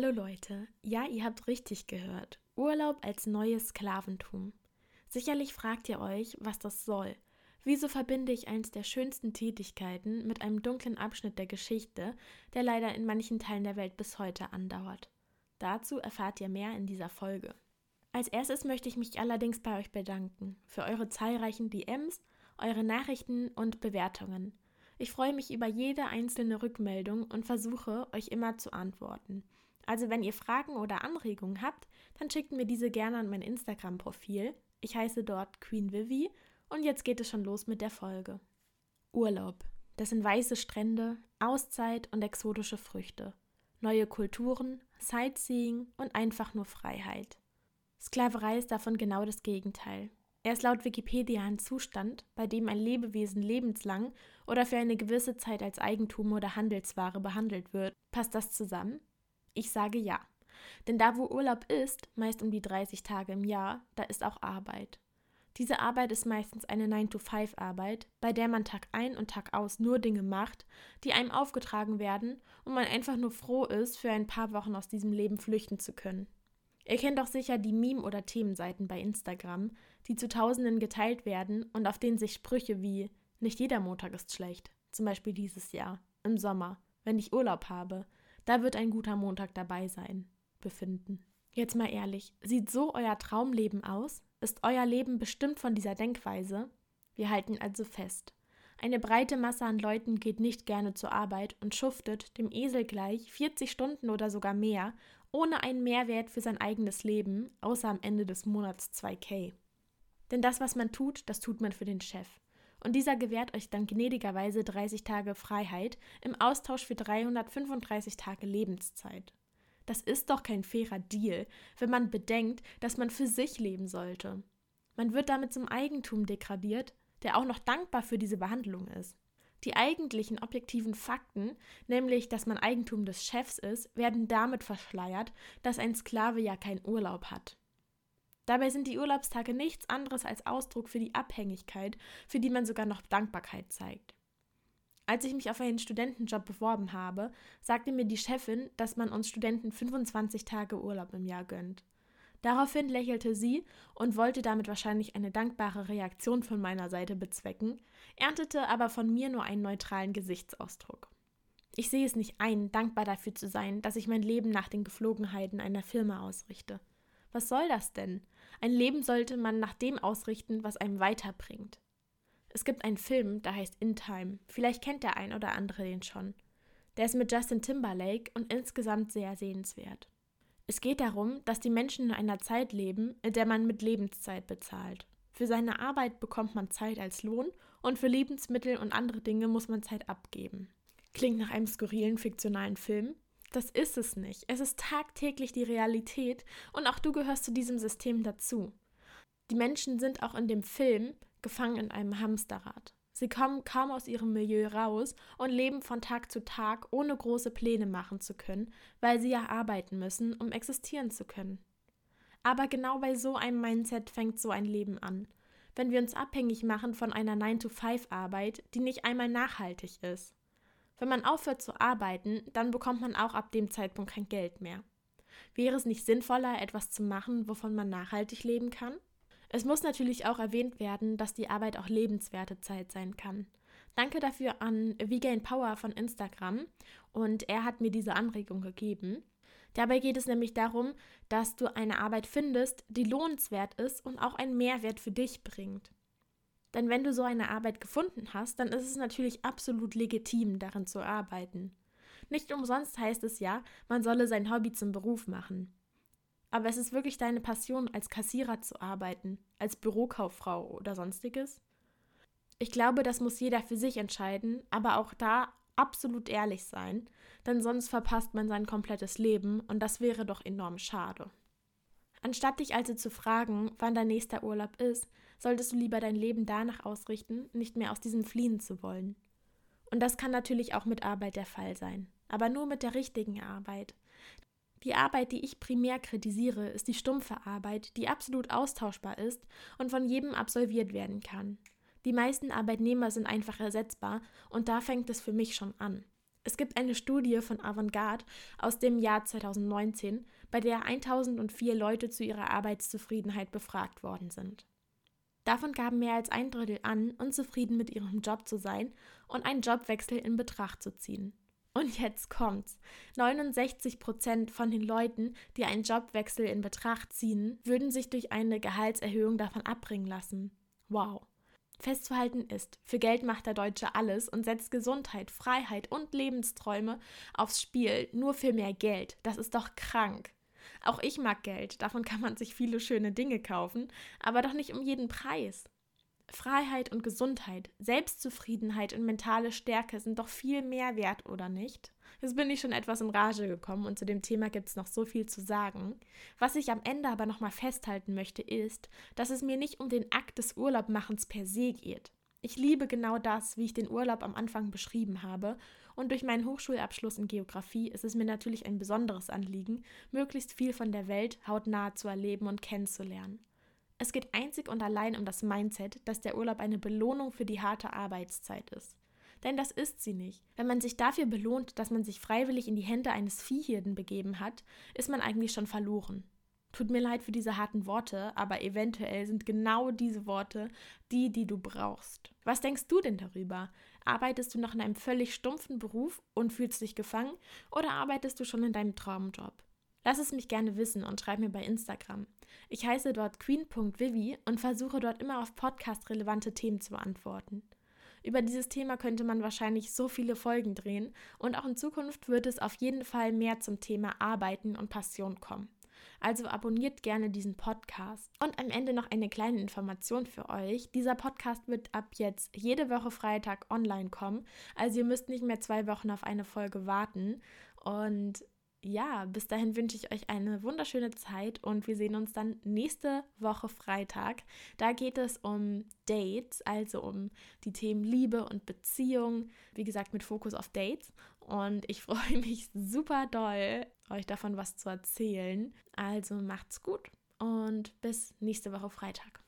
Hallo Leute, ja, ihr habt richtig gehört. Urlaub als neues Sklaventum. Sicherlich fragt ihr euch, was das soll. Wieso verbinde ich eins der schönsten Tätigkeiten mit einem dunklen Abschnitt der Geschichte, der leider in manchen Teilen der Welt bis heute andauert? Dazu erfahrt ihr mehr in dieser Folge. Als erstes möchte ich mich allerdings bei euch bedanken für eure zahlreichen DMs, eure Nachrichten und Bewertungen. Ich freue mich über jede einzelne Rückmeldung und versuche, euch immer zu antworten. Also wenn ihr Fragen oder Anregungen habt, dann schickt mir diese gerne an mein Instagram-Profil. Ich heiße dort Queen Vivi und jetzt geht es schon los mit der Folge. Urlaub. Das sind weiße Strände, Auszeit und exotische Früchte. Neue Kulturen, Sightseeing und einfach nur Freiheit. Sklaverei ist davon genau das Gegenteil. Er ist laut Wikipedia ein Zustand, bei dem ein Lebewesen lebenslang oder für eine gewisse Zeit als Eigentum oder Handelsware behandelt wird. Passt das zusammen? Ich sage ja. Denn da, wo Urlaub ist, meist um die 30 Tage im Jahr, da ist auch Arbeit. Diese Arbeit ist meistens eine 9-to-5-Arbeit, bei der man Tag ein und Tag aus nur Dinge macht, die einem aufgetragen werden und man einfach nur froh ist, für ein paar Wochen aus diesem Leben flüchten zu können. Ihr kennt doch sicher die Meme- oder Themenseiten bei Instagram, die zu Tausenden geteilt werden und auf denen sich Sprüche wie Nicht jeder Montag ist schlecht, zum Beispiel dieses Jahr, im Sommer, wenn ich Urlaub habe, da wird ein guter Montag dabei sein. Befinden. Jetzt mal ehrlich, sieht so euer Traumleben aus? Ist euer Leben bestimmt von dieser Denkweise? Wir halten also fest. Eine breite Masse an Leuten geht nicht gerne zur Arbeit und schuftet dem Esel gleich 40 Stunden oder sogar mehr, ohne einen Mehrwert für sein eigenes Leben, außer am Ende des Monats 2K. Denn das, was man tut, das tut man für den Chef und dieser gewährt euch dann gnädigerweise 30 Tage Freiheit im Austausch für 335 Tage Lebenszeit. Das ist doch kein fairer Deal, wenn man bedenkt, dass man für sich leben sollte. Man wird damit zum Eigentum degradiert, der auch noch dankbar für diese Behandlung ist. Die eigentlichen objektiven Fakten, nämlich dass man Eigentum des Chefs ist, werden damit verschleiert, dass ein Sklave ja keinen Urlaub hat. Dabei sind die Urlaubstage nichts anderes als Ausdruck für die Abhängigkeit, für die man sogar noch Dankbarkeit zeigt. Als ich mich auf einen Studentenjob beworben habe, sagte mir die Chefin, dass man uns Studenten 25 Tage Urlaub im Jahr gönnt. Daraufhin lächelte sie und wollte damit wahrscheinlich eine dankbare Reaktion von meiner Seite bezwecken, erntete aber von mir nur einen neutralen Gesichtsausdruck. Ich sehe es nicht ein, dankbar dafür zu sein, dass ich mein Leben nach den Geflogenheiten einer Firma ausrichte. Was soll das denn? Ein Leben sollte man nach dem ausrichten, was einem weiterbringt. Es gibt einen Film, der heißt In Time. Vielleicht kennt der ein oder andere den schon. Der ist mit Justin Timberlake und insgesamt sehr sehenswert. Es geht darum, dass die Menschen in einer Zeit leben, in der man mit Lebenszeit bezahlt. Für seine Arbeit bekommt man Zeit als Lohn und für Lebensmittel und andere Dinge muss man Zeit abgeben. Klingt nach einem skurrilen fiktionalen Film, das ist es nicht. Es ist tagtäglich die Realität und auch du gehörst zu diesem System dazu. Die Menschen sind auch in dem Film gefangen in einem Hamsterrad. Sie kommen kaum aus ihrem Milieu raus und leben von Tag zu Tag, ohne große Pläne machen zu können, weil sie ja arbeiten müssen, um existieren zu können. Aber genau bei so einem Mindset fängt so ein Leben an. Wenn wir uns abhängig machen von einer 9-to-5-Arbeit, die nicht einmal nachhaltig ist. Wenn man aufhört zu arbeiten, dann bekommt man auch ab dem Zeitpunkt kein Geld mehr. Wäre es nicht sinnvoller, etwas zu machen, wovon man nachhaltig leben kann? Es muss natürlich auch erwähnt werden, dass die Arbeit auch lebenswerte Zeit sein kann. Danke dafür an Vegan Power von Instagram und er hat mir diese Anregung gegeben. Dabei geht es nämlich darum, dass du eine Arbeit findest, die lohnenswert ist und auch einen Mehrwert für dich bringt. Denn wenn du so eine Arbeit gefunden hast, dann ist es natürlich absolut legitim, darin zu arbeiten. Nicht umsonst heißt es ja, man solle sein Hobby zum Beruf machen. Aber es ist wirklich deine Passion, als Kassierer zu arbeiten, als Bürokauffrau oder sonstiges? Ich glaube, das muss jeder für sich entscheiden, aber auch da absolut ehrlich sein, denn sonst verpasst man sein komplettes Leben und das wäre doch enorm schade. Anstatt dich also zu fragen, wann dein nächster Urlaub ist, solltest du lieber dein Leben danach ausrichten, nicht mehr aus diesem fliehen zu wollen. Und das kann natürlich auch mit Arbeit der Fall sein, aber nur mit der richtigen Arbeit. Die Arbeit, die ich primär kritisiere, ist die stumpfe Arbeit, die absolut austauschbar ist und von jedem absolviert werden kann. Die meisten Arbeitnehmer sind einfach ersetzbar und da fängt es für mich schon an. Es gibt eine Studie von Avantgarde aus dem Jahr 2019, bei der 1004 Leute zu ihrer Arbeitszufriedenheit befragt worden sind. Davon gaben mehr als ein Drittel an, unzufrieden mit ihrem Job zu sein und einen Jobwechsel in Betracht zu ziehen. Und jetzt kommt's. 69 Prozent von den Leuten, die einen Jobwechsel in Betracht ziehen, würden sich durch eine Gehaltserhöhung davon abbringen lassen. Wow. Festzuhalten ist, für Geld macht der Deutsche alles und setzt Gesundheit, Freiheit und Lebensträume aufs Spiel, nur für mehr Geld. Das ist doch krank. Auch ich mag Geld, davon kann man sich viele schöne Dinge kaufen, aber doch nicht um jeden Preis. Freiheit und Gesundheit, Selbstzufriedenheit und mentale Stärke sind doch viel mehr wert, oder nicht? Jetzt bin ich schon etwas in Rage gekommen und zu dem Thema gibt es noch so viel zu sagen. Was ich am Ende aber nochmal festhalten möchte, ist, dass es mir nicht um den Akt des Urlaubmachens per se geht. Ich liebe genau das, wie ich den Urlaub am Anfang beschrieben habe, und durch meinen Hochschulabschluss in Geografie ist es mir natürlich ein besonderes Anliegen, möglichst viel von der Welt hautnah zu erleben und kennenzulernen. Es geht einzig und allein um das Mindset, dass der Urlaub eine Belohnung für die harte Arbeitszeit ist. Denn das ist sie nicht. Wenn man sich dafür belohnt, dass man sich freiwillig in die Hände eines Viehhirden begeben hat, ist man eigentlich schon verloren. Tut mir leid für diese harten Worte, aber eventuell sind genau diese Worte die, die du brauchst. Was denkst du denn darüber? Arbeitest du noch in einem völlig stumpfen Beruf und fühlst dich gefangen oder arbeitest du schon in deinem Traumjob? Lass es mich gerne wissen und schreib mir bei Instagram. Ich heiße dort queen.vivi und versuche dort immer auf podcast-relevante Themen zu beantworten. Über dieses Thema könnte man wahrscheinlich so viele Folgen drehen und auch in Zukunft wird es auf jeden Fall mehr zum Thema Arbeiten und Passion kommen. Also abonniert gerne diesen Podcast. Und am Ende noch eine kleine Information für euch. Dieser Podcast wird ab jetzt jede Woche Freitag online kommen. Also ihr müsst nicht mehr zwei Wochen auf eine Folge warten. Und ja, bis dahin wünsche ich euch eine wunderschöne Zeit und wir sehen uns dann nächste Woche Freitag. Da geht es um Dates, also um die Themen Liebe und Beziehung, wie gesagt mit Fokus auf Dates. Und ich freue mich super doll, euch davon was zu erzählen. Also macht's gut und bis nächste Woche Freitag.